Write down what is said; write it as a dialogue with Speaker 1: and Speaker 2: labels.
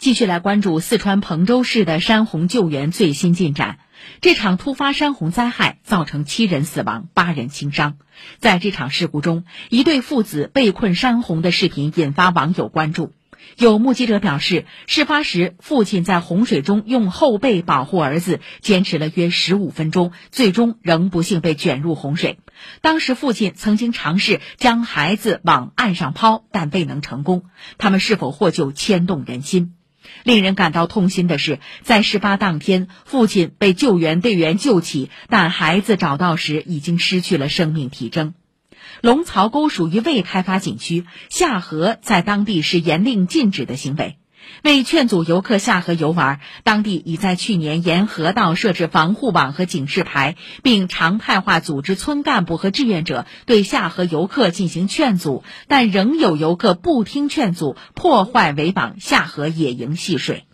Speaker 1: 继续来关注四川彭州市的山洪救援最新进展。这场突发山洪灾害造成七人死亡、八人轻伤。在这场事故中，一对父子被困山洪的视频引发网友关注。有目击者表示，事发时父亲在洪水中用后背保护儿子，坚持了约十五分钟，最终仍不幸被卷入洪水。当时父亲曾经尝试将孩子往岸上抛，但未能成功。他们是否获救，牵动人心。令人感到痛心的是，在事发当天，父亲被救援队员救起，但孩子找到时已经失去了生命体征。龙槽沟属于未开发景区，下河在当地是严令禁止的行为。为劝阻游客下河游玩，当地已在去年沿河道设置防护网和警示牌，并常态化组织村干部和志愿者对下河游客进行劝阻，但仍有游客不听劝阻，破坏围网下河野营戏水。